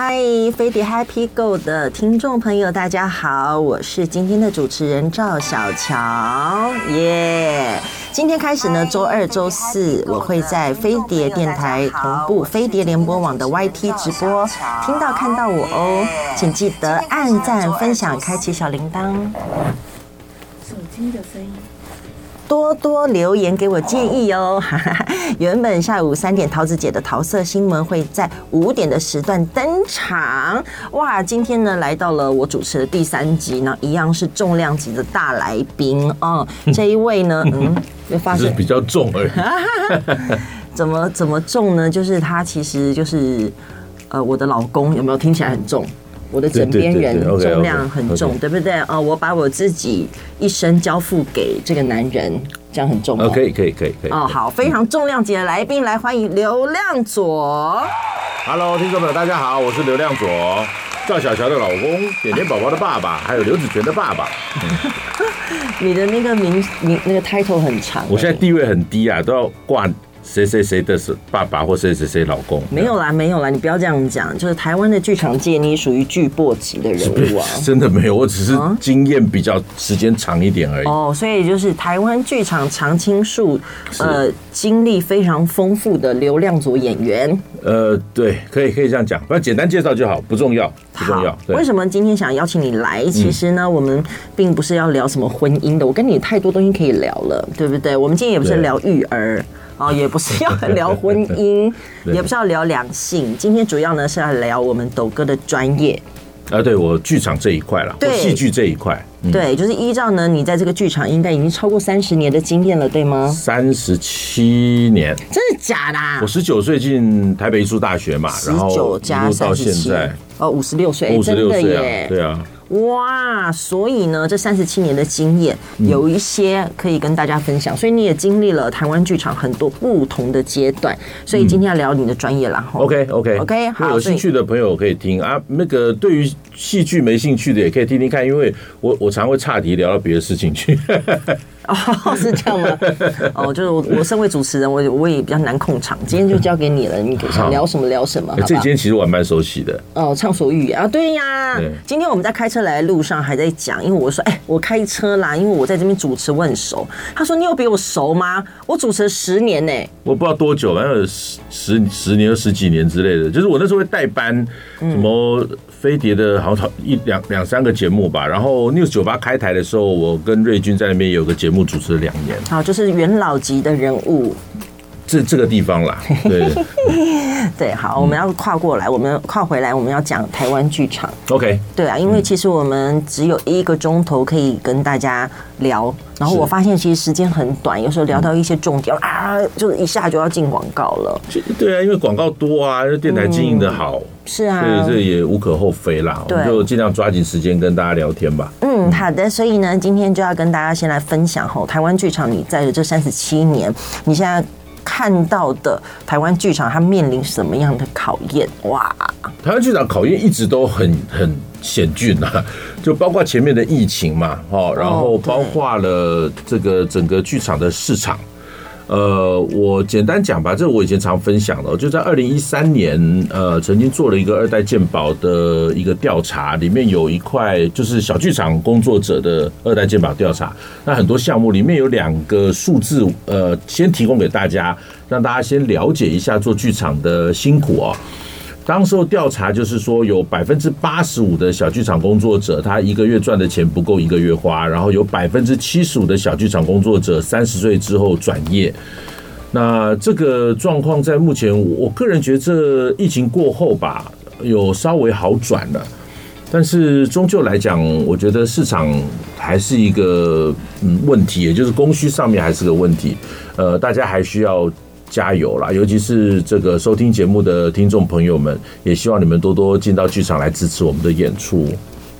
嗨，飞碟 Happy Go 的听众朋友，大家好，我是今天的主持人赵小乔，耶、今天开始呢，周二、周四我会在飞碟电台同步飞碟联播网的 YT 直播，听到看到我哦，请记得按赞、分享、开启小铃铛。手机的声音。多多留言给我建议哦。原本下午三点桃子姐的桃色新闻会在五点的时段登场。哇，今天呢来到了我主持的第三集，那一样是重量级的大来宾哦。这一位呢，嗯，就发现比较重而已。怎么怎么重呢？就是他其实就是呃我的老公，有没有听起来很重？我的枕边人重量很重，对不对？哦，我把我自己一生交付给这个男人，这样很重。可以，可以，可以，可以。哦，好，非常重量级的来宾，来欢迎刘亮佐。Hello，听众朋友，大家好，我是刘亮佐，赵小乔的老公，点点宝宝的爸爸，还有刘子权的爸爸。你的那个名，名那个 title 很长。我现在地位很低啊，都要挂。谁谁谁的是爸爸或谁谁谁老公？没有啦，没有啦，你不要这样讲。就是台湾的剧场界，你属于巨擘级的人物啊。真的没有，我只是经验比较时间长一点而已。哦，所以就是台湾剧场常青树，呃，经历非常丰富的流量组演员。呃，对，可以可以这样讲，反正简单介绍就好，不重要，不重要。为什么今天想邀请你来？其实呢，我们并不是要聊什么婚姻的，我跟你太多东西可以聊了，对不对？我们今天也不是聊育儿。哦，也不是要聊婚姻，也不是要聊两性，今天主要呢是要聊我们抖哥的专业。啊，对我剧场这一块了，对戏剧这一块，对，就是依照呢，你在这个剧场应该已经超过三十年的经验了，对吗？三十七年，真的假的？我十九岁进台北艺术大学嘛，然后一路到现在，哦，五十六岁，五十六岁耶，对啊。哇，所以呢，这三十七年的经验有一些可以跟大家分享，所以你也经历了台湾剧场很多不同的阶段，所以今天要聊你的专业啦。OK OK OK，好，有兴趣的朋友可以听啊。那个对于戏剧没兴趣的也可以听听看，因为我我常会岔题聊到别的事情去。哦，是这样吗？哦，就是我，我身为主持人，我我也比较难控场。今天就交给你了，你想聊什么聊什么。这今天其实我蛮熟悉的。哦，畅所欲言啊，对呀。今天我们在开车来的路上还在讲，因为我说，哎，我开车啦，因为我在这边主持，我很熟。他说，你有比我熟吗？我主持了十年呢。我不知道多久，反正十十十年、十几年之类的。就是我那时候会代班，什么。飞碟的好像一两两三个节目吧，然后 News 酒吧开台的时候，我跟瑞军在那边有个节目主持了两年。好，就是元老级的人物。这这个地方啦，对 对，好，我们要跨过来，我们跨回来，我们要讲台湾剧场。OK，对啊，因为其实我们只有一个钟头可以跟大家聊，然后我发现其实时间很短，有时候聊到一些重点啊，就一下就要进广告了。对啊，因为广告多啊，电台经营的好，是啊，所以这也无可厚非啦。我们就尽量抓紧时间跟大家聊天吧。嗯，好的，所以呢，今天就要跟大家先来分享吼，台湾剧场你在这三十七年，你现在。看到的台湾剧场，它面临什么样的考验？哇！台湾剧场考验一直都很很险峻啊，就包括前面的疫情嘛，哦，然后包括了这个整个剧场的市场。呃，我简单讲吧，这我以前常分享的，就在二零一三年，呃，曾经做了一个二代鉴宝的一个调查，里面有一块就是小剧场工作者的二代鉴宝调查。那很多项目里面有两个数字，呃，先提供给大家，让大家先了解一下做剧场的辛苦哦。当时候调查就是说，有百分之八十五的小剧场工作者，他一个月赚的钱不够一个月花，然后有百分之七十五的小剧场工作者三十岁之后转业。那这个状况在目前，我个人觉得这疫情过后吧，有稍微好转了，但是终究来讲，我觉得市场还是一个嗯问题，也就是供需上面还是个问题。呃，大家还需要。加油啦！尤其是这个收听节目的听众朋友们，也希望你们多多进到剧场来支持我们的演出。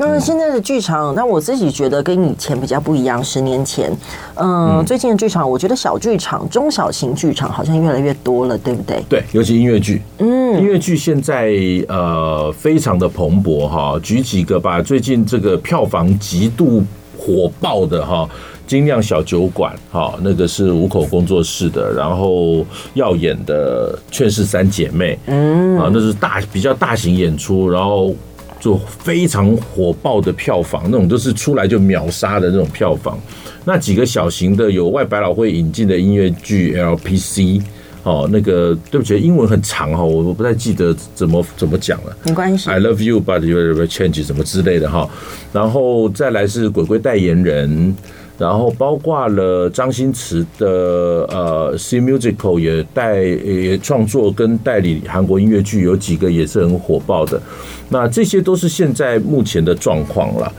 那现在的剧场，那我自己觉得跟以前比较不一样。十年前，嗯，最近的剧场，我觉得小剧场、中小型剧场好像越来越多了，对不对？对，尤其音乐剧，嗯，音乐剧现在呃非常的蓬勃哈。举几个吧，最近这个票房极度火爆的哈。精酿小酒馆，好，那个是五口工作室的，然后耀眼的《劝世三姐妹》，嗯，啊，那是大比较大型演出，然后就非常火爆的票房，那种都是出来就秒杀的那种票房。那几个小型的有外百老汇引进的音乐剧 LPC。哦，那个对不起，英文很长哈，我我不太记得怎么怎么讲了。没关系。I love you, but you will change 什么之类的哈。然后再来是鬼鬼代言人，然后包括了张新慈的呃 C Musical 也代也创作跟代理韩国音乐剧，有几个也是很火爆的。那这些都是现在目前的状况了。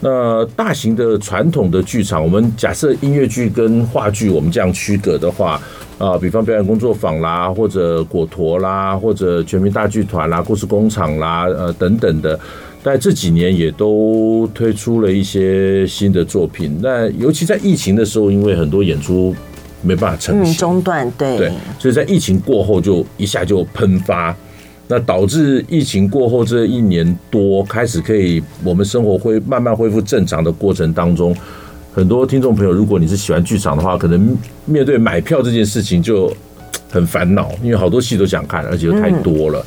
那大型的传统的剧场，我们假设音乐剧跟话剧我们这样区隔的话。啊，比方表演工作坊啦，或者果陀啦，或者全民大剧团啦，故事工厂啦，呃等等的，在这几年也都推出了一些新的作品。那尤其在疫情的时候，因为很多演出没办法成行，中断，对对，所以在疫情过后就一下就喷发，那导致疫情过后这一年多开始可以我们生活会慢慢恢复正常的过程当中。很多听众朋友，如果你是喜欢剧场的话，可能面对买票这件事情就很烦恼，因为好多戏都想看，而且又太多了。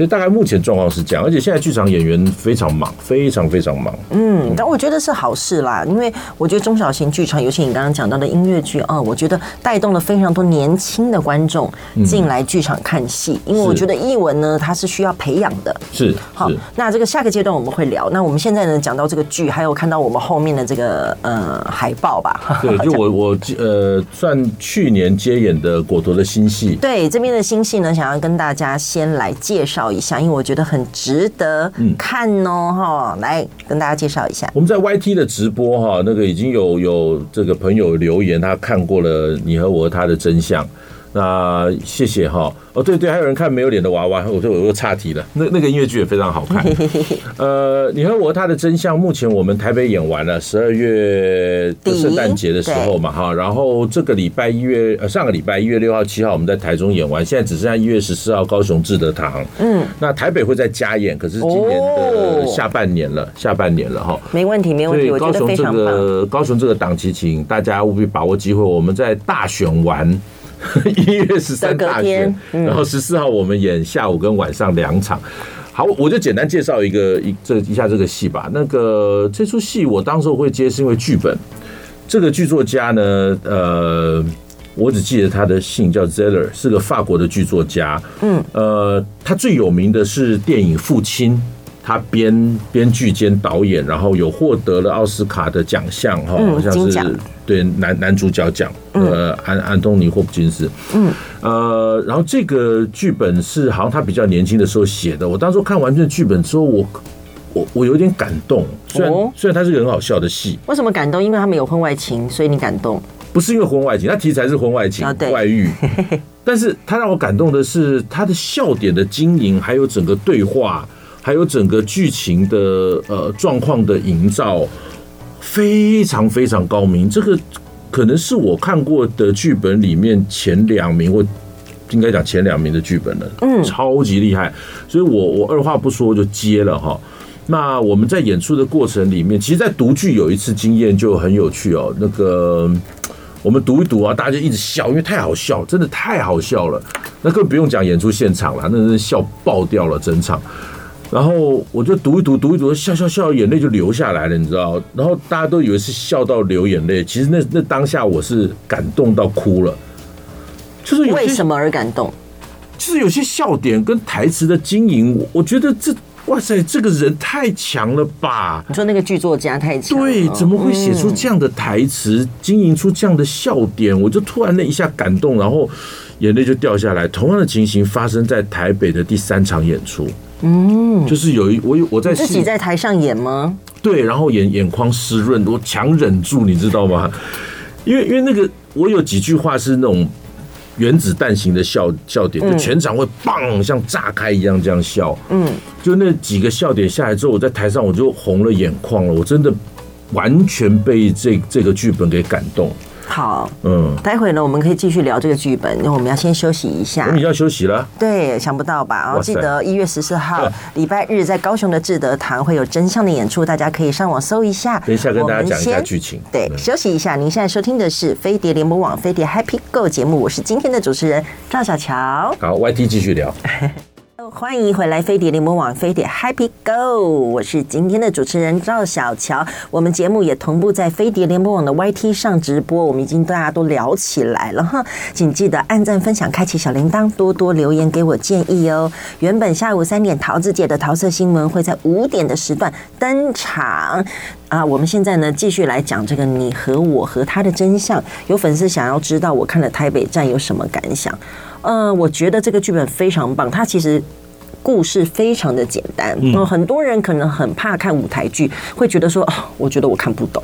所以大概目前状况是这样，而且现在剧场演员非常忙，非常非常忙。嗯，但我觉得是好事啦，因为我觉得中小型剧场，尤其你刚刚讲到的音乐剧啊，我觉得带动了非常多年轻的观众进来剧场看戏，因为我觉得艺文呢，它是需要培养的。是好，那这个下个阶段我们会聊。那我们现在呢，讲到这个剧，还有看到我们后面的这个呃海报吧？对，就我 我呃算去年接演的果陀的新戏。对，这边的新戏呢，想要跟大家先来介绍。一下，因为我觉得很值得看哦，哈、嗯，来跟大家介绍一下。我们在 YT 的直播哈，那个已经有有这个朋友留言，他看过了《你和我和他的真相》。那谢谢哈哦，对对，还有人看没有脸的娃娃，我说我又岔题了。那那个音乐剧也非常好看。呃，你和我他的真相，目前我们台北演完了，十二月的圣诞节的时候嘛哈，然后这个礼拜一月呃上个礼拜一月六号七号我们在台中演完，现在只剩下一月十四号高雄志德堂。嗯，那台北会再加演，可是今年的下半年了，下半年了哈。没问题，没问题。所以高雄这个高雄这个档期，请大家务必把握机会，我们在大选完。一月十三大选，然后十四号我们演下午跟晚上两场。好，我就简单介绍一个一这一下这个戏吧。那个这出戏我当时会接是因为剧本，这个剧作家呢，呃，我只记得他的姓叫 Zeller，是个法国的剧作家。嗯，呃，他最有名的是电影《父亲》。他编编剧兼导演，然后有获得了奥斯卡的奖项，哈，好像是对男男主角奖，呃，安安东尼霍普金斯，嗯，呃，然后这个剧本是好像他比较年轻的时候写的。我当时看完这剧本之后，我我我有点感动。虽然虽然它是个很好笑的戏，为什么感动？因为他们有婚外情，所以你感动？不是因为婚外情，他题材是婚外情，外遇。但是他让我感动的是他的笑点的经营，还有整个对话。还有整个剧情的呃状况的营造非常非常高明，这个可能是我看过的剧本里面前两名，或应该讲前两名的剧本了，嗯，超级厉害，所以我我二话不说就接了哈。那我们在演出的过程里面，其实，在读剧有一次经验就很有趣哦。那个我们读一读啊，大家就一直笑，因为太好笑，真的太好笑了。那更不用讲演出现场了，那是笑爆掉了整场。然后我就读一读，读一读，笑笑笑，眼泪就流下来了，你知道？然后大家都以为是笑到流眼泪，其实那那当下我是感动到哭了。就是为什么而感动？就是有些笑点跟台词的经营，我觉得这哇塞，这个人太强了吧？你说那个剧作家太强，对，怎么会写出这样的台词，经营出这样的笑点？我就突然那一下感动，然后眼泪就掉下来。同样的情形发生在台北的第三场演出。嗯，就是有一我有我在自己在台上演吗？对，然后眼眼眶湿润，我强忍住，你知道吗？因为因为那个我有几句话是那种原子弹型的笑笑点，就全场会棒像炸开一样这样笑。嗯，就那几个笑点下来之后，我在台上我就红了眼眶了，我真的完全被这这个剧本给感动。好，嗯，待会呢，我们可以继续聊这个剧本，因为我们要先休息一下。我们要休息了。对，想不到吧？然后哇塞记得 一月十四号礼拜日在高雄的志德堂会有真相的演出，大家可以上网搜一下。等一下跟大家讲一下剧情。对，嗯休息一下。您现在收听的是飞碟联播网飞碟 Happy Go 节目，我是今天的主持人赵小乔。好，YT 继续聊。欢迎回来，飞碟联播网飞碟 Happy Go，我是今天的主持人赵小乔。我们节目也同步在飞碟联播网的 YT 上直播，我们已经大家都聊起来了哈。请记得按赞、分享、开启小铃铛，多多留言给我建议哦。原本下午三点桃子姐的桃色新闻会在五点的时段登场啊。我们现在呢继续来讲这个你和我和他的真相。有粉丝想要知道我看了台北站有什么感想？呃，我觉得这个剧本非常棒，它其实。故事非常的简单，嗯，很多人可能很怕看舞台剧，会觉得说，哦，我觉得我看不懂。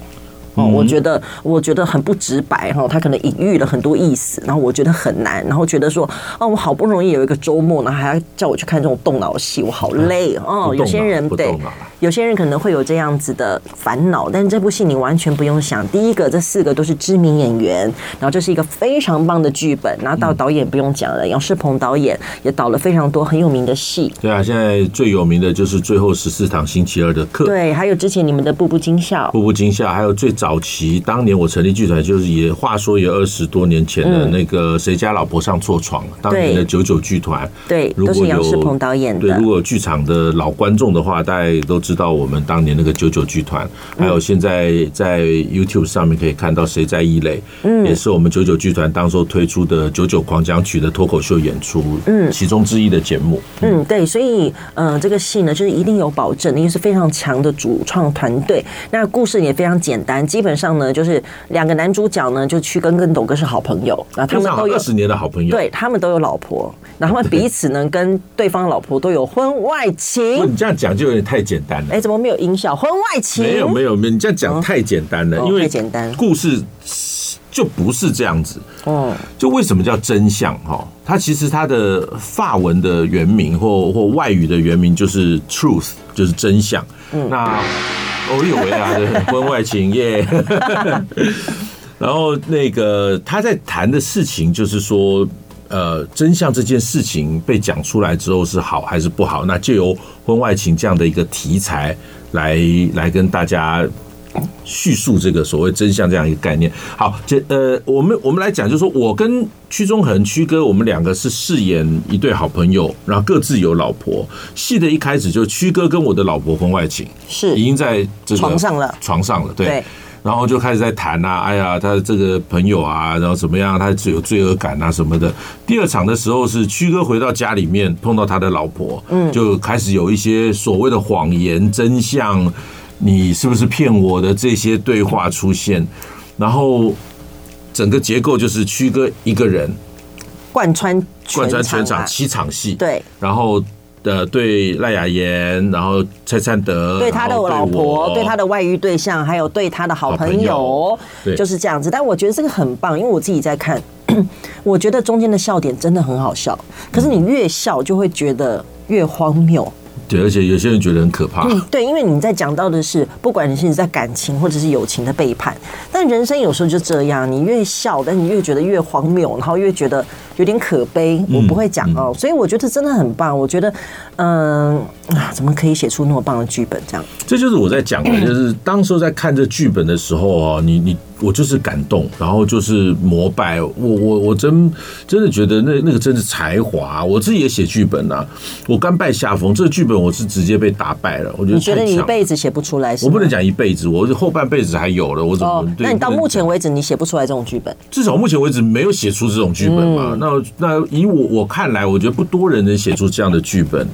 哦，我觉得我觉得很不直白哈，他可能隐喻了很多意思，然后我觉得很难，然后觉得说，哦，我好不容易有一个周末，然后还要叫我去看这种动脑戏，我好累哦。有些人对，有些人可能会有这样子的烦恼，但是这部戏你完全不用想。第一个，这四个都是知名演员，然后这是一个非常棒的剧本，然后到导演不用讲了，杨世鹏导演也导了非常多很有名的戏。对啊，现在最有名的就是最后十四堂星期二的课，对，还有之前你们的步步惊笑，步步惊笑，还有最早。期当年我成立剧团，就是也话说也二十多年前的那个谁家老婆上错床，当年的九九剧团，对，都是杨世鹏导演的。对，如果有剧场的老观众的话，大家都知道我们当年那个九九剧团，还有现在在 YouTube 上面可以看到谁在异类，嗯，也是我们九九剧团当时候推出的九九狂想曲的脱口秀演出，嗯，其中之一的节目，嗯，对，所以嗯，这个戏呢，就是一定有保证，因为是非常强的主创团队，那故事也非常简单。基本上呢，就是两个男主角呢，就去跟跟董哥是好朋友，那他们都有二十年的好朋友，对，他们都有老婆，然后他们彼此呢跟对方老婆都有婚外情。你这样讲就有点太简单了。哎，怎么没有音效？婚外情？没有没有没有，你这样讲太简单了，因为简单，故事就不是这样子。哦，就为什么叫真相？哈，它其实它的法文的原名或或外语的原名就是 truth，就是真相。嗯，那。我以为啊，婚外情耶。然后那个他在谈的事情，就是说，呃，真相这件事情被讲出来之后是好还是不好？那就由婚外情这样的一个题材来来跟大家叙述这个所谓真相这样一个概念。好，这呃，我们我们来讲，就是说我跟屈中恒屈哥，我们两个是饰演一对好朋友，然后各自有老婆。戏的一开始就屈哥跟我的老婆婚外情，是已经在这个床上了，床上了，对。对然后就开始在谈啊，哎呀，他这个朋友啊，然后怎么样，他只有罪恶感啊什么的。第二场的时候是屈哥回到家里面碰到他的老婆，嗯，就开始有一些所谓的谎言、真相，你是不是骗我的这些对话出现。然后整个结构就是屈哥一个人贯穿贯穿全场七场戏，对，然后。的对赖雅妍，然后蔡灿德，对他的老婆，对他的外遇对象，还有对他的好朋友，就是这样子。但我觉得这个很棒，因为我自己在看，我觉得中间的笑点真的很好笑。可是你越笑，就会觉得越荒谬。对，而且有些人觉得很可怕。嗯，对，因为你在讲到的是，不管你是在感情或者是友情的背叛，但人生有时候就这样，你越笑，但你越觉得越荒谬，然后越觉得有点可悲。我不会讲哦，所以我觉得真的很棒。我觉得，嗯啊，怎么可以写出那么棒的剧本？这样，这就是我在讲的，就是当时候在看这剧本的时候啊，你你。我就是感动，然后就是膜拜。我我我真真的觉得那那个真是才华。我自己也写剧本啊，我甘拜下风。这个剧本我是直接被打败了。我觉得你觉得你一辈子写不出来？我不能讲一辈子，我后半辈子还有了。我怎么？哦、那你到目前为止你写不出来这种剧本？至少目前为止没有写出这种剧本嘛？嗯、那那那以我我看来，我觉得不多人能写出这样的剧本。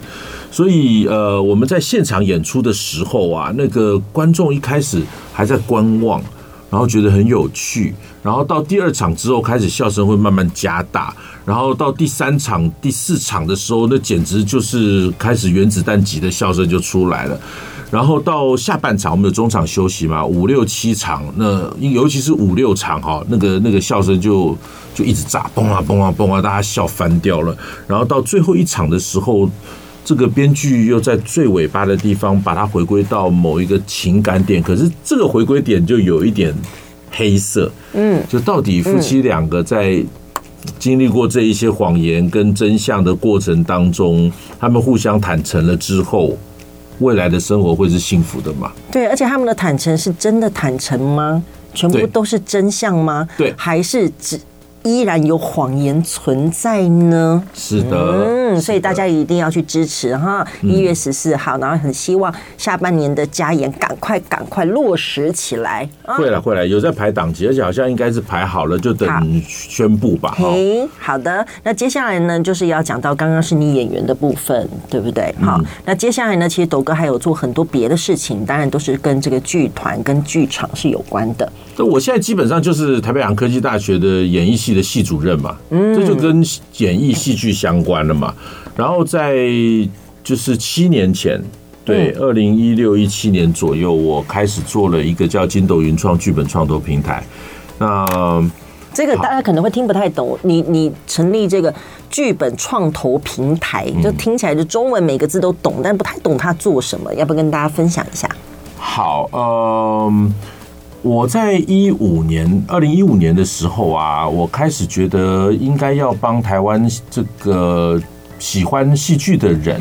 所以呃，我们在现场演出的时候啊，那个观众一开始还在观望。然后觉得很有趣，然后到第二场之后开始笑声会慢慢加大，然后到第三场、第四场的时候，那简直就是开始原子弹级的笑声就出来了。然后到下半场，我们有中场休息嘛，五六七场，那尤其是五六场哈，那个那个笑声就就一直炸，嘣啊嘣啊嘣啊，大家笑翻掉了。然后到最后一场的时候。这个编剧又在最尾巴的地方把它回归到某一个情感点，可是这个回归点就有一点黑色。嗯，就到底夫妻两个在经历过这一些谎言跟真相的过程当中，他们互相坦诚了之后，未来的生活会是幸福的吗？对，而且他们的坦诚是真的坦诚吗？全部都是真相吗？对，还是只？依然有谎言存在呢，是的，嗯，所以大家一定要去支持哈。一月十四号，然后很希望下半年的加演赶快赶快落实起来。会了会了，有在排档期，而且好像应该是排好了，就等宣布吧。嘿，好的，那接下来呢，就是要讲到刚刚是你演员的部分，对不对？好，那接下来呢，其实斗哥还有做很多别的事情，当然都是跟这个剧团跟剧场是有关的。那我现在基本上就是台北洋科技大学的演艺系的系主任嘛，这就跟演艺戏剧相关了嘛。然后在就是七年前，对，二零一六一七年左右，我开始做了一个叫筋斗云创剧本创投平台。那这个大家可能会听不太懂，你你成立这个剧本创投平台，就听起来就中文每个字都懂，但不太懂它做什么，要不要跟大家分享一下？好，嗯。我在一五年，二零一五年的时候啊，我开始觉得应该要帮台湾这个喜欢戏剧的人，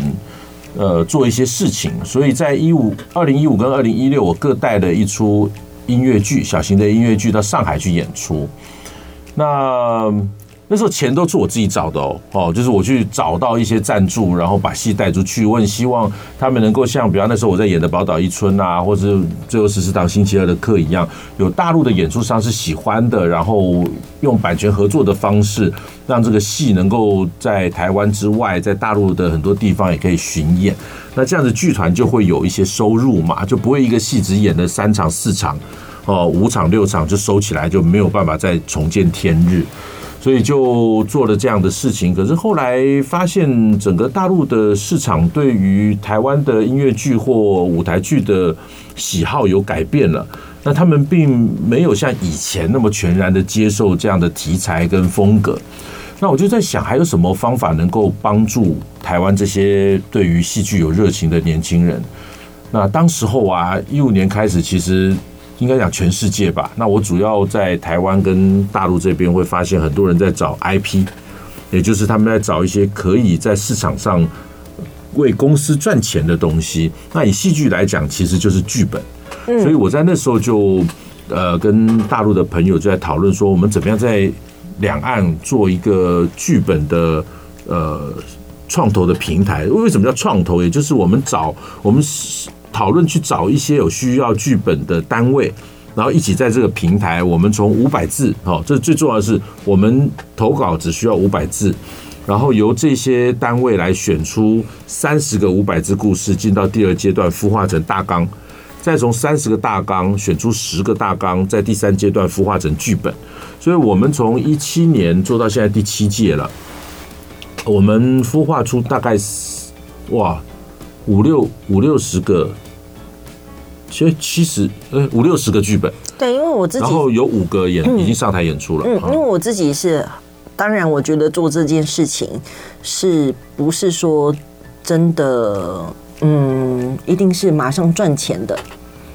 呃，做一些事情。所以在一五、二零一五跟二零一六，我各带了一出音乐剧，小型的音乐剧到上海去演出。那那时候钱都是我自己找的哦，哦，就是我去找到一些赞助，然后把戏带出去。我很希望他们能够像，比方那时候我在演的《宝岛一村》啊，或者《最后十四堂星期二的课》一样，有大陆的演出商是喜欢的，然后用版权合作的方式，让这个戏能够在台湾之外，在大陆的很多地方也可以巡演。那这样子剧团就会有一些收入嘛，就不会一个戏只演了三场、四场，哦，五场、六场就收起来，就没有办法再重见天日。所以就做了这样的事情，可是后来发现整个大陆的市场对于台湾的音乐剧或舞台剧的喜好有改变了，那他们并没有像以前那么全然的接受这样的题材跟风格。那我就在想，还有什么方法能够帮助台湾这些对于戏剧有热情的年轻人？那当时候啊，一五年开始，其实。应该讲全世界吧。那我主要在台湾跟大陆这边会发现很多人在找 IP，也就是他们在找一些可以在市场上为公司赚钱的东西。那以戏剧来讲，其实就是剧本。所以我在那时候就呃跟大陆的朋友就在讨论说，我们怎么样在两岸做一个剧本的呃创投的平台。为什么叫创投？也就是我们找我们。讨论去找一些有需要剧本的单位，然后一起在这个平台，我们从五百字，哦，这最重要的是，我们投稿只需要五百字，然后由这些单位来选出三十个五百字故事，进到第二阶段孵化成大纲，再从三十个大纲选出十个大纲，在第三阶段孵化成剧本。所以我们从一七年做到现在第七届了，我们孵化出大概哇。五六五六十个，其实七十呃五六十个剧本，对，因为我自己，然后有五个演已经上台演出了，嗯，因为我自己是，当然我觉得做这件事情是不是说真的，嗯，一定是马上赚钱的。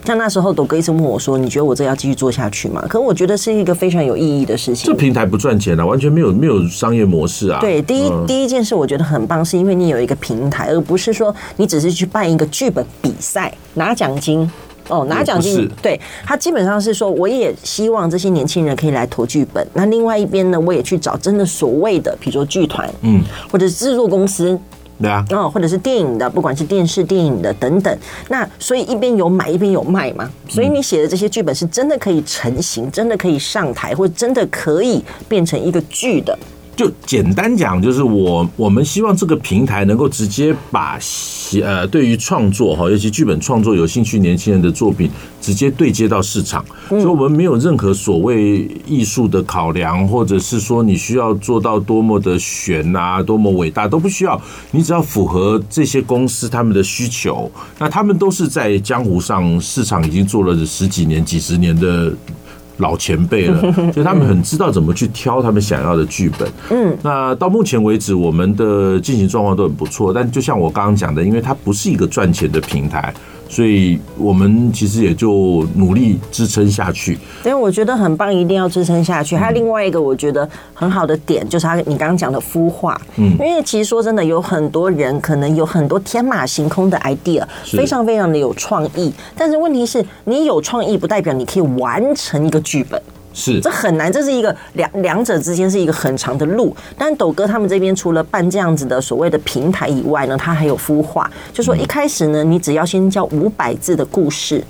像那时候，斗哥一直问我说：“你觉得我这要继续做下去吗？”可我觉得是一个非常有意义的事情。这平台不赚钱啊，完全没有没有商业模式啊。对，第一第一件事我觉得很棒，是因为你有一个平台，而不是说你只是去办一个剧本比赛拿奖金哦，拿奖金。对，他基本上是说，我也希望这些年轻人可以来投剧本。那另外一边呢，我也去找真的所谓的，比如说剧团，嗯，或者制作公司。对啊，哦，或者是电影的，不管是电视、电影的等等，那所以一边有买一边有卖嘛，所以你写的这些剧本是真的可以成型，真的可以上台，或者真的可以变成一个剧的。就简单讲，就是我我们希望这个平台能够直接把呃对于创作哈，尤其剧本创作有兴趣年轻人的作品直接对接到市场，所以我们没有任何所谓艺术的考量，或者是说你需要做到多么的悬啊，多么伟大都不需要，你只要符合这些公司他们的需求，那他们都是在江湖上市场已经做了十几年、几十年的。老前辈了，所以他们很知道怎么去挑他们想要的剧本。嗯，那到目前为止，我们的进行状况都很不错。但就像我刚刚讲的，因为它不是一个赚钱的平台，所以我们其实也就努力支撑下去。因为我觉得很棒，一定要支撑下去。还有另外一个我觉得很好的点，就是他你刚刚讲的孵化。嗯，因为其实说真的，有很多人可能有很多天马行空的 idea，非常非常的有创意。但是问题是你有创意，不代表你可以完成一个剧本。是，这很难，这是一个两两者之间是一个很长的路。但斗哥他们这边除了办这样子的所谓的平台以外呢，他还有孵化，就说一开始呢，你只要先教五百字的故事。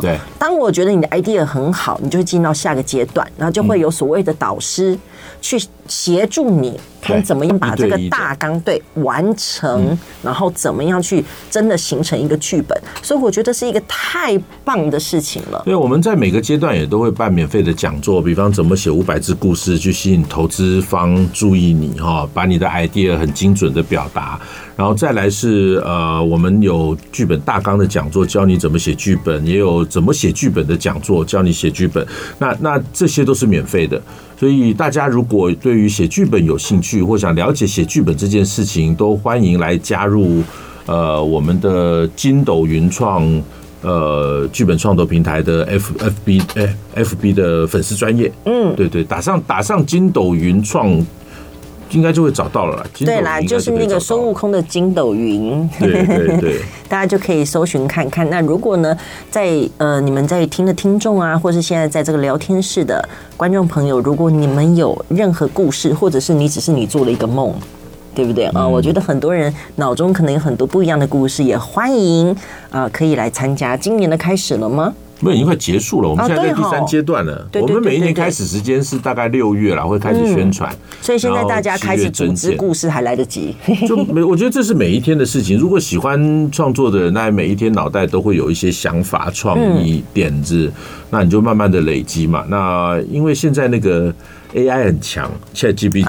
对，当我觉得你的 idea 很好，你就会进到下个阶段，然后就会有所谓的导师去协助你。看怎么样把这个大纲对完成，然后怎么样去真的形成一个剧本，所以我觉得是一个太棒的事情了。对，我们在每个阶段也都会办免费的讲座，比方怎么写五百字故事去吸引投资方注意你哈，把你的 idea 很精准的表达，然后再来是呃，我们有剧本大纲的讲座，教你怎么写剧本，也有怎么写剧本的讲座，教你写剧本。那那这些都是免费的。所以大家如果对于写剧本有兴趣，或想了解写剧本这件事情，都欢迎来加入呃我们的金斗云创呃剧本创作平台的 F F B 哎 F B 的粉丝专业。嗯，对对，打上打上金斗云创。应该就会找到了。对啦，就是那个孙悟空的筋斗云。对对对，大家就可以搜寻看看。那如果呢，在呃你们在听的听众啊，或是现在在这个聊天室的观众朋友，如果你们有任何故事，或者是你只是你做了一个梦，对不对啊？我觉得很多人脑中可能有很多不一样的故事，也欢迎啊，可以来参加。今年的开始了吗？已经快结束了，我们现在在第三阶段了。我们每一年开始时间是大概六月了，会开始宣传。所以现在大家开始组织故事还来得及。就每 我觉得这是每一天的事情。如果喜欢创作的人，那每一天脑袋都会有一些想法、创意、点子，那你就慢慢的累积嘛。那因为现在那个 AI 很强，ChatGPT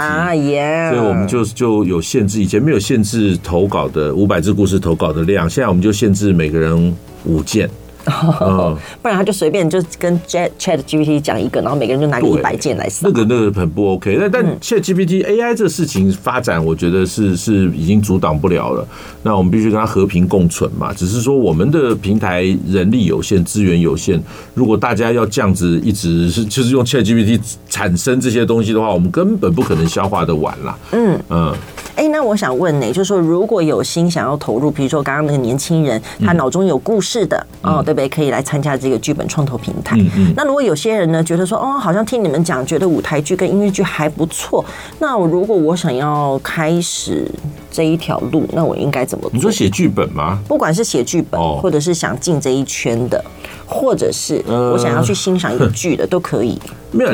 所以我们就就有限制。以前没有限制投稿的五百字故事投稿的量，现在我们就限制每个人五件。哦，不然他就随便就跟 Chat Chat GPT 讲一个，然后每个人就拿个一百件来写。那个那个很不 OK。但但 Chat GPT AI 这个事情发展，我觉得是是已经阻挡不了了。那我们必须跟它和平共存嘛。只是说我们的平台人力有限，资源有限。如果大家要这样子一直是就是用 Chat GPT 产生这些东西的话，我们根本不可能消化的完啦。嗯嗯。哎，那我想问呢，就是说如果有心想要投入，比如说刚刚那个年轻人，他脑中有故事的哦，对不对。可以来参加这个剧本创投平台。那如果有些人呢，觉得说哦，好像听你们讲，觉得舞台剧跟音乐剧还不错。那如果我想要开始这一条路，那我应该怎么做？你说写剧本吗？不管是写剧本，或者是想进这一圈的，或者是我想要去欣赏一个剧的，都可以。没有。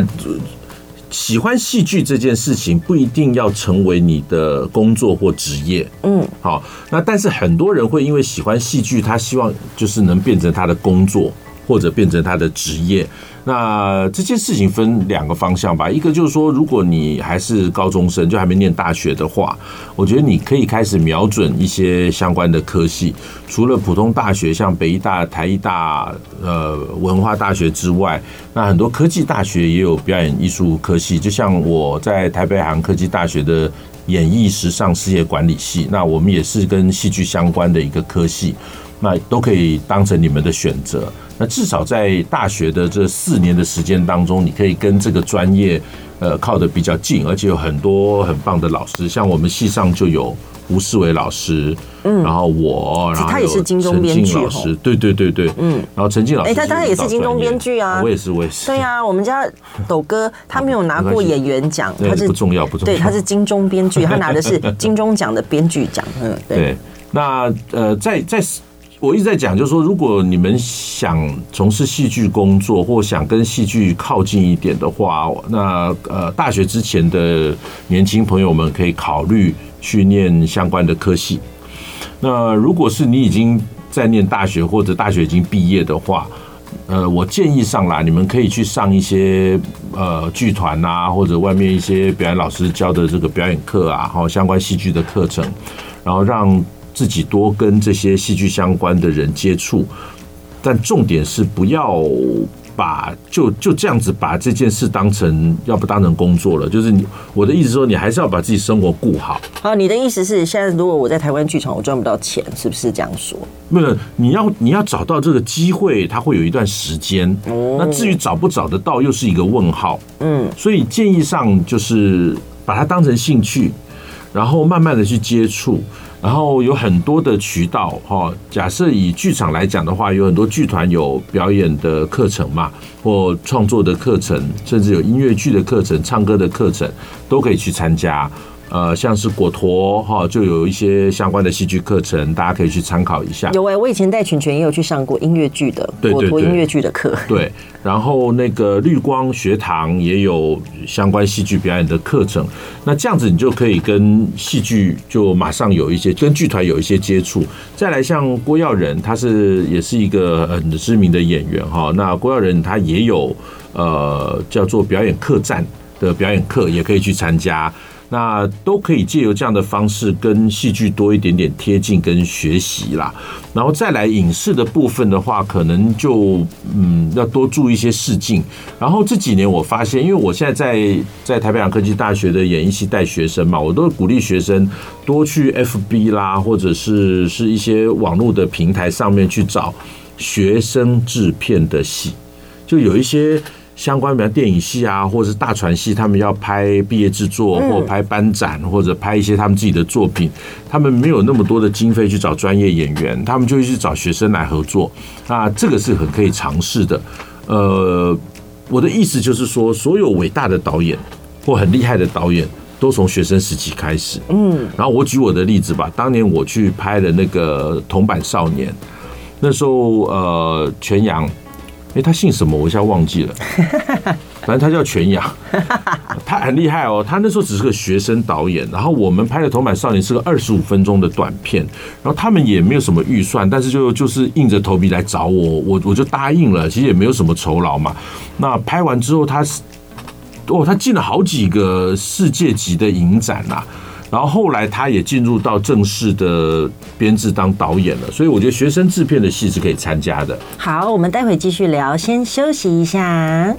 喜欢戏剧这件事情不一定要成为你的工作或职业，嗯，好，那但是很多人会因为喜欢戏剧，他希望就是能变成他的工作。或者变成他的职业，那这件事情分两个方向吧。一个就是说，如果你还是高中生，就还没念大学的话，我觉得你可以开始瞄准一些相关的科系。除了普通大学，像北医大、台艺大、呃文化大学之外，那很多科技大学也有表演艺术科系。就像我在台北海洋科技大学的演艺时尚事业管理系，那我们也是跟戏剧相关的一个科系，那都可以当成你们的选择。那至少在大学的这四年的时间当中，你可以跟这个专业呃靠得比较近，而且有很多很棒的老师，像我们系上就有吴世伟老师，嗯，然后我，然后他也是金钟编剧老师，对对对对，嗯，然后陈静老师，哎，他当然也是金钟编剧啊，我也是我也是，对啊，我们家斗哥他没有拿过演员奖，他 是不重要不重要，对，他是金钟编剧，他拿的是金钟奖的编剧奖，嗯，对，那呃在在。我一直在讲，就是说，如果你们想从事戏剧工作，或想跟戏剧靠近一点的话，那呃，大学之前的年轻朋友们可以考虑去念相关的科系。那如果是你已经在念大学，或者大学已经毕业的话，呃，我建议上来，你们可以去上一些呃剧团啊，或者外面一些表演老师教的这个表演课啊，好相关戏剧的课程，然后让。自己多跟这些戏剧相关的人接触，但重点是不要把就就这样子把这件事当成要不当成工作了。就是你我的意思说，你还是要把自己生活顾好。好，你的意思是，现在如果我在台湾剧场，我赚不到钱，是不是这样说？没有，你要你要找到这个机会，它会有一段时间。哦，那至于找不找得到，又是一个问号。嗯，所以建议上就是把它当成兴趣，然后慢慢的去接触。然后有很多的渠道哈，假设以剧场来讲的话，有很多剧团有表演的课程嘛，或创作的课程，甚至有音乐剧的课程、唱歌的课程，都可以去参加。呃，像是果陀哈，就有一些相关的戏剧课程，大家可以去参考一下。有哎、欸，我以前带群群也有去上过音乐剧的果陀音乐剧的课。对，然后那个绿光学堂也有相关戏剧表演的课程。那这样子，你就可以跟戏剧就马上有一些跟剧团有一些接触。再来，像郭耀仁，他是也是一个很知名的演员哈。那郭耀仁他也有呃叫做表演客栈的表演课，也可以去参加。那都可以借由这样的方式跟戏剧多一点点贴近跟学习啦，然后再来影视的部分的话，可能就嗯要多注意一些试镜。然后这几年我发现，因为我现在在在台北洋科技大学的演艺系带学生嘛，我都鼓励学生多去 FB 啦，或者是是一些网络的平台上面去找学生制片的戏，就有一些。相关，比如电影系啊，或者是大传系，他们要拍毕业制作，或拍班展，或者拍一些他们自己的作品，他们没有那么多的经费去找专业演员，他们就会去找学生来合作。那这个是很可以尝试的。呃，我的意思就是说，所有伟大的导演或很厉害的导演，都从学生时期开始。嗯，然后我举我的例子吧，当年我去拍的那个铜板少年，那时候呃，全阳。哎，他姓什么？我一下忘记了。反正他叫全阳，他很厉害哦。他那时候只是个学生导演，然后我们拍的《头版少年》是个二十五分钟的短片，然后他们也没有什么预算，但是就就是硬着头皮来找我，我我就答应了。其实也没有什么酬劳嘛。那拍完之后，他是哦，他进了好几个世界级的影展呐、啊。然后后来他也进入到正式的编制当导演了，所以我觉得学生制片的戏是可以参加的。好，我们待会继续聊，先休息一下。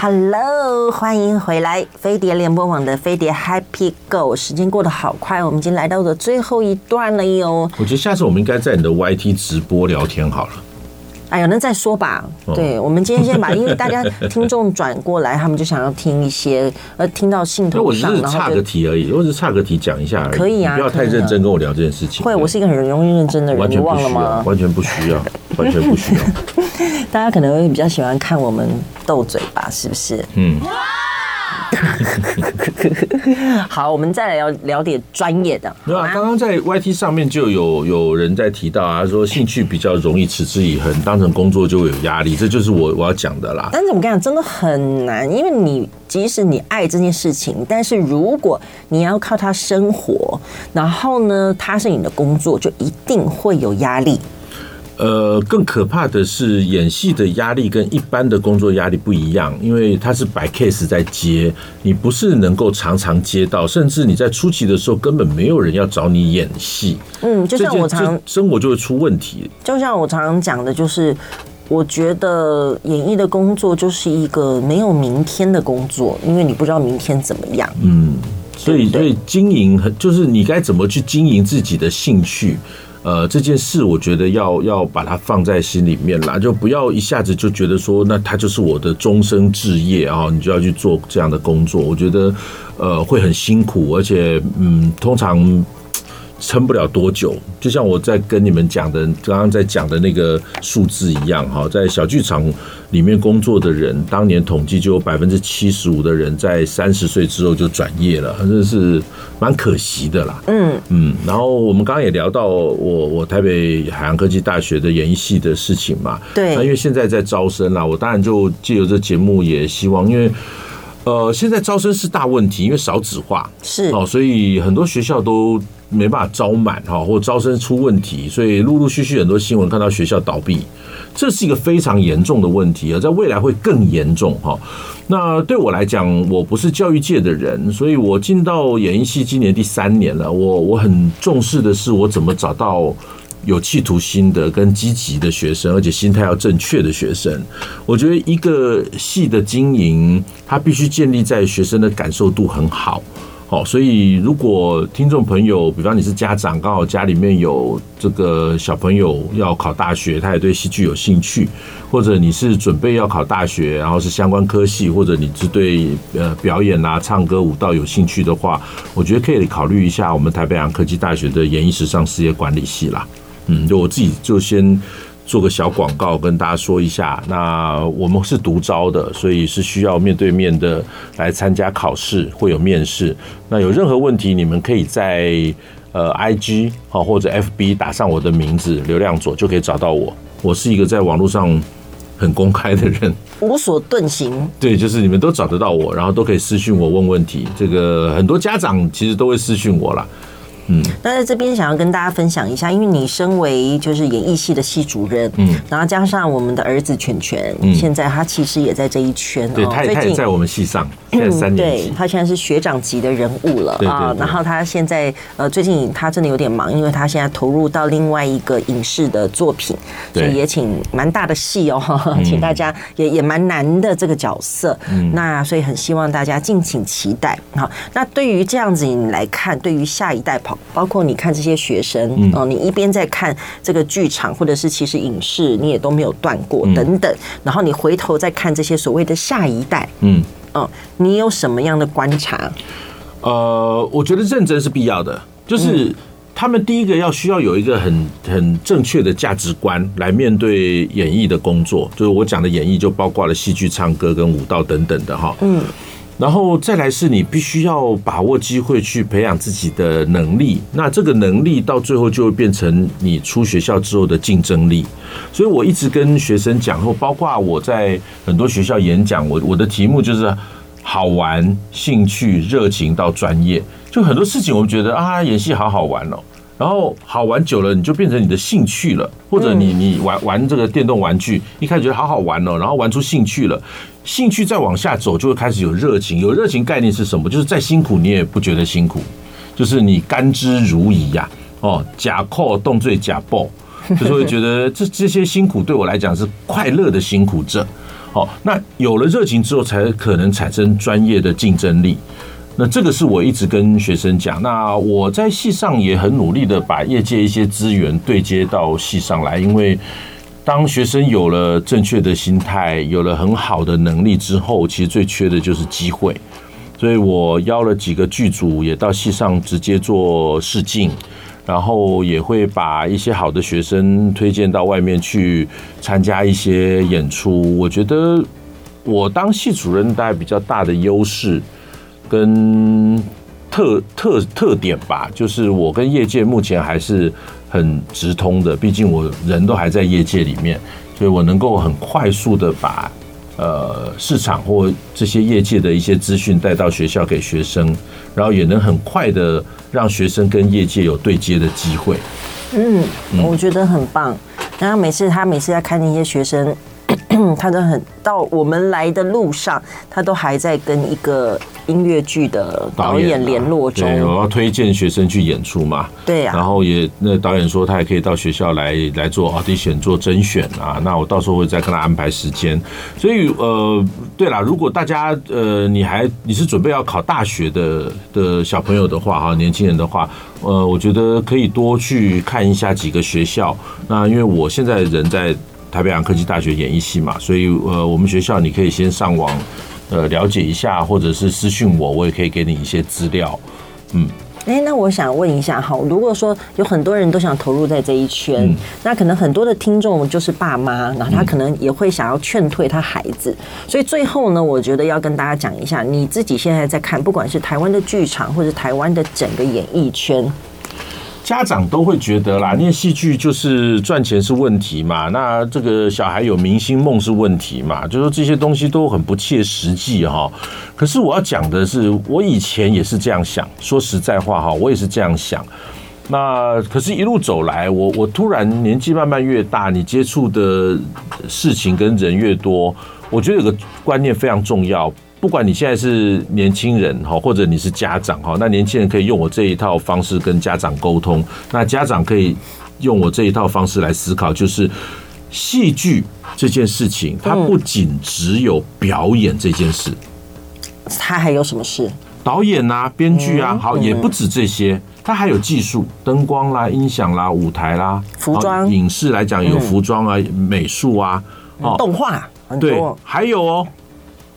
Hello，欢迎回来，飞碟联播网的飞碟 Happy Go，时间过得好快，我们已经来到了最后一段了哟。我觉得下次我们应该在你的 YT 直播聊天好了。哎呀，那再说吧。对，我们今天先把，因为大家听众转过来，他们就想要听一些，呃，听到兴头上，然后差个题而已，我只是差个题讲一下而已。可以啊，不要太认真跟我聊这件事情。会，我是一个很容易认真的人，你忘了吗？完全不需要，完全不需要。大家可能会比较喜欢看我们斗嘴吧，是不是？嗯。好，我们再来聊聊点专业的。对啊，刚刚在 YT 上面就有有人在提到啊，说兴趣比较容易持之以恒，当成工作就会有压力，这就是我我要讲的啦。但是我跟你讲，真的很难，因为你即使你爱这件事情，但是如果你要靠它生活，然后呢，它是你的工作，就一定会有压力。呃，更可怕的是演戏的压力跟一般的工作压力不一样，因为它是摆 case 在接，你不是能够常常接到，甚至你在初期的时候根本没有人要找你演戏。嗯，就像我常生活就会出问题。就像我常常讲的，就是我觉得演艺的工作就是一个没有明天的工作，因为你不知道明天怎么样。嗯，所以所以经营就是你该怎么去经营自己的兴趣。呃，这件事我觉得要要把它放在心里面啦，就不要一下子就觉得说，那它就是我的终生志业啊，你就要去做这样的工作。我觉得，呃，会很辛苦，而且，嗯，通常。撑不了多久，就像我在跟你们讲的，刚刚在讲的那个数字一样哈，在小剧场里面工作的人，当年统计就有百分之七十五的人在三十岁之后就转业了，真的是蛮可惜的啦。嗯嗯，然后我们刚刚也聊到我我台北海洋科技大学的演艺系的事情嘛，对，那因为现在在招生啦，我当然就借由这节目也希望，因为呃现在招生是大问题，因为少子化是哦，所以很多学校都。没办法招满哈，或招生出问题，所以陆陆续续很多新闻看到学校倒闭，这是一个非常严重的问题，而在未来会更严重哈。那对我来讲，我不是教育界的人，所以我进到演艺系今年第三年了，我我很重视的是我怎么找到有企图心的、跟积极的学生，而且心态要正确的学生。我觉得一个系的经营，它必须建立在学生的感受度很好。好，所以如果听众朋友，比方你是家长，刚好家里面有这个小朋友要考大学，他也对戏剧有兴趣，或者你是准备要考大学，然后是相关科系，或者你是对呃表演啊、唱歌、舞蹈有兴趣的话，我觉得可以考虑一下我们台北洋科技大学的演艺时尚事业管理系啦。嗯，就我自己就先。做个小广告跟大家说一下，那我们是独招的，所以是需要面对面的来参加考试，会有面试。那有任何问题，你们可以在呃 IG 好或者 FB 打上我的名字刘亮佐就可以找到我。我是一个在网络上很公开的人，无所遁形。对，就是你们都找得到我，然后都可以私讯我问问题。这个很多家长其实都会私讯我啦。嗯，那在这边想要跟大家分享一下，因为你身为就是演艺系的系主任，嗯，然后加上我们的儿子全全，嗯，现在他其实也在这一圈，对，他也他也在我们系上，现在三年级，对，他现在是学长级的人物了啊。然后他现在呃，最近他真的有点忙，因为他现在投入到另外一个影视的作品，所以也请蛮大的戏哦，请大家也也蛮难的这个角色，嗯，那所以很希望大家敬请期待。好，那对于这样子你来看，对于下一代跑。包括你看这些学生哦，你一边在看这个剧场，或者是其实影视，你也都没有断过等等。然后你回头再看这些所谓的下一代，嗯，哦，你有什么样的观察？呃，我觉得认真是必要的，就是他们第一个要需要有一个很很正确的价值观来面对演艺的工作，就是我讲的演艺就包括了戏剧、唱歌跟舞蹈等等的哈，嗯。然后再来是你必须要把握机会去培养自己的能力，那这个能力到最后就会变成你出学校之后的竞争力。所以我一直跟学生讲，后包括我在很多学校演讲，我我的题目就是好玩、兴趣、热情到专业。就很多事情，我们觉得啊，演戏好好玩哦。然后好玩久了，你就变成你的兴趣了，或者你你玩玩这个电动玩具，一开始觉得好好玩哦，然后玩出兴趣了，兴趣再往下走，就会开始有热情。有热情概念是什么？就是再辛苦你也不觉得辛苦，就是你甘之如饴呀。哦，假扣动罪假报，就是会觉得这这些辛苦对我来讲是快乐的辛苦症。哦，那有了热情之后，才可能产生专业的竞争力。那这个是我一直跟学生讲，那我在系上也很努力的把业界一些资源对接到系上来，因为当学生有了正确的心态，有了很好的能力之后，其实最缺的就是机会，所以我邀了几个剧组也到戏上直接做试镜，然后也会把一些好的学生推荐到外面去参加一些演出。我觉得我当系主任带比较大的优势。跟特特特点吧，就是我跟业界目前还是很直通的，毕竟我人都还在业界里面，所以我能够很快速的把呃市场或这些业界的一些资讯带到学校给学生，然后也能很快的让学生跟业界有对接的机会。嗯，我觉得很棒。然后每次他每次在看那些学生。他都很到我们来的路上，他都还在跟一个音乐剧的导演联络中。对，我要推荐学生去演出嘛。对呀。然后也那导演说他也可以到学校来来做 audition 做甄选啊。那我到时候会再跟他安排时间。所以呃，对了，如果大家呃你还你是准备要考大学的的小朋友的话哈，年轻人的话，呃，我觉得可以多去看一下几个学校。那因为我现在人在。台北洋科技大学演艺系嘛，所以呃，我们学校你可以先上网呃了解一下，或者是私讯我，我也可以给你一些资料。嗯，哎，那我想问一下哈，如果说有很多人都想投入在这一圈，嗯、那可能很多的听众就是爸妈，然后他可能也会想要劝退他孩子，嗯、所以最后呢，我觉得要跟大家讲一下，你自己现在在看，不管是台湾的剧场，或者台湾的整个演艺圈。家长都会觉得啦，念戏剧就是赚钱是问题嘛，那这个小孩有明星梦是问题嘛，就说这些东西都很不切实际哈。可是我要讲的是，我以前也是这样想，说实在话哈，我也是这样想。那可是，一路走来，我我突然年纪慢慢越大，你接触的事情跟人越多，我觉得有个观念非常重要。不管你现在是年轻人哈，或者你是家长哈，那年轻人可以用我这一套方式跟家长沟通，那家长可以用我这一套方式来思考，就是戏剧这件事情，它不仅只有表演这件事，它还有什么事？导演啊，编剧啊，好，也不止这些，它还有技术，灯光啦、音响啦、舞台啦、服装、影视来讲有服装啊、美术啊、哦，动画，对，还有哦，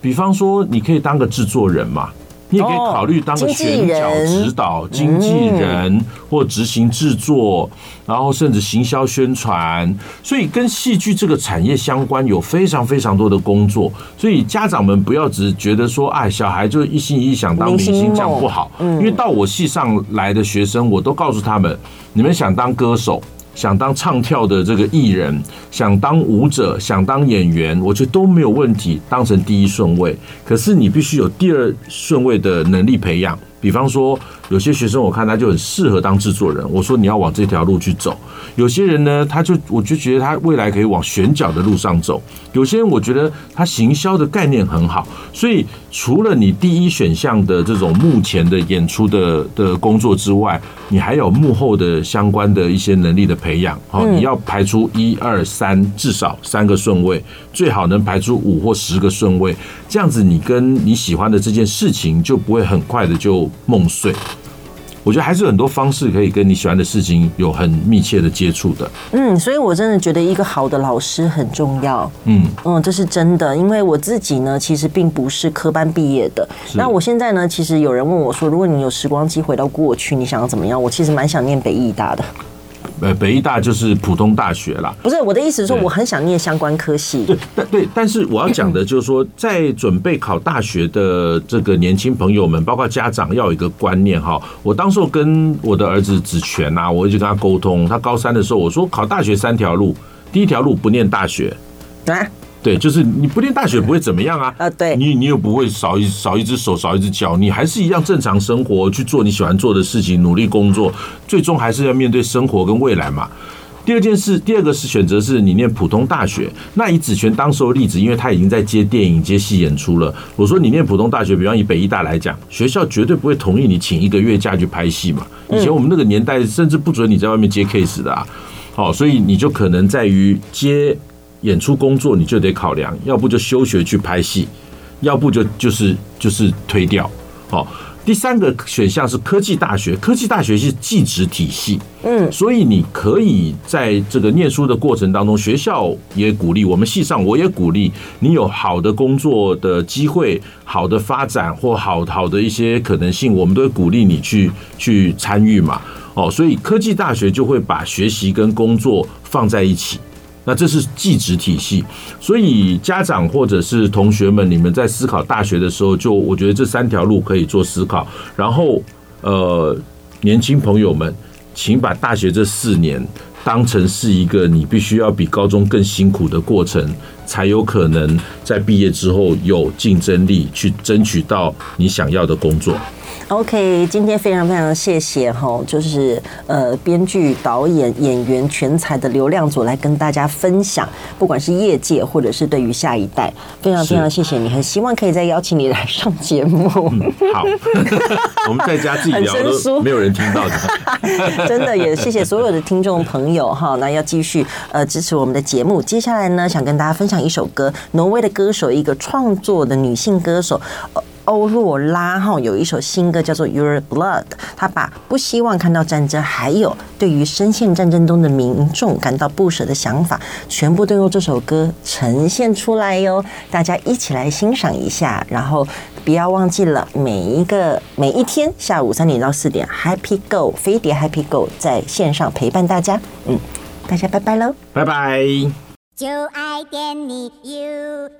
比方说你可以当个制作人嘛。你也可以考虑当个选角指导、经纪人或执行制作，然后甚至行销宣传，所以跟戏剧这个产业相关，有非常非常多的工作。所以家长们不要只觉得说，哎，小孩就一心一意想当明星，这样不好。因为到我戏上来的学生，我都告诉他们，你们想当歌手。想当唱跳的这个艺人，想当舞者，想当演员，我觉得都没有问题，当成第一顺位。可是你必须有第二顺位的能力培养。比方说，有些学生我看他就很适合当制作人，我说你要往这条路去走。有些人呢，他就我就觉得他未来可以往选角的路上走。有些人我觉得他行销的概念很好，所以除了你第一选项的这种目前的演出的的工作之外，你还有幕后的相关的一些能力的培养。好，你要排出一二三至少三个顺位，最好能排出五或十个顺位，这样子你跟你喜欢的这件事情就不会很快的就。梦碎，我觉得还是有很多方式可以跟你喜欢的事情有很密切的接触的。嗯，所以我真的觉得一个好的老师很重要。嗯嗯，这是真的，因为我自己呢，其实并不是科班毕业的。那我现在呢，其实有人问我说，如果你有时光机回到过去，你想要怎么样？我其实蛮想念北艺大的。呃，北医大就是普通大学啦。不是我的意思是说，我很想念相关科系。对，但对，但是我要讲的就是说，在准备考大学的这个年轻朋友们，包括家长，要有一个观念哈。我当时候跟我的儿子子权呐，我一直跟他沟通。他高三的时候，我说考大学三条路，第一条路不念大学。啊对，就是你不念大学不会怎么样啊？啊，对，你你又不会少一少一只手少一只脚，你还是一样正常生活，去做你喜欢做的事情，努力工作，最终还是要面对生活跟未来嘛。第二件事，第二个是选择是你念普通大学。那以子权当时的例子，因为他已经在接电影、接戏演出了。我说你念普通大学，比方以北医大来讲，学校绝对不会同意你请一个月假去拍戏嘛。以前我们那个年代，甚至不准你在外面接 case 的啊。好，所以你就可能在于接。演出工作你就得考量，要不就休学去拍戏，要不就就是就是推掉。好，第三个选项是科技大学，科技大学是技职体系，嗯，所以你可以在这个念书的过程当中，学校也鼓励我们系上，我也鼓励你有好的工作的机会、好的发展或好好的一些可能性，我们都会鼓励你去去参与嘛。哦，所以科技大学就会把学习跟工作放在一起。那这是技职体系，所以家长或者是同学们，你们在思考大学的时候，就我觉得这三条路可以做思考。然后，呃，年轻朋友们，请把大学这四年当成是一个你必须要比高中更辛苦的过程，才有可能在毕业之后有竞争力去争取到你想要的工作。OK，今天非常非常谢谢哈，就是呃编剧、导演、演员全才的流量组来跟大家分享，不管是业界或者是对于下一代，非常非常谢谢你，很希望可以再邀请你来上节目。嗯、好，我们在家自己聊都没有人听到 的，真的也谢谢所有的听众朋友哈，那要继续呃支持我们的节目。接下来呢，想跟大家分享一首歌，挪威的歌手，一个创作的女性歌手。欧若拉哈有一首新歌叫做《Your Blood》，他把不希望看到战争，还有对于深陷战争中的民众感到不舍的想法，全部都用这首歌呈现出来哟。大家一起来欣赏一下，然后不要忘记了每一个每一天下午三点到四点，Happy Go 飞碟 Happy Go 在线上陪伴大家。嗯，大家拜拜喽，拜拜。就爱点你 U。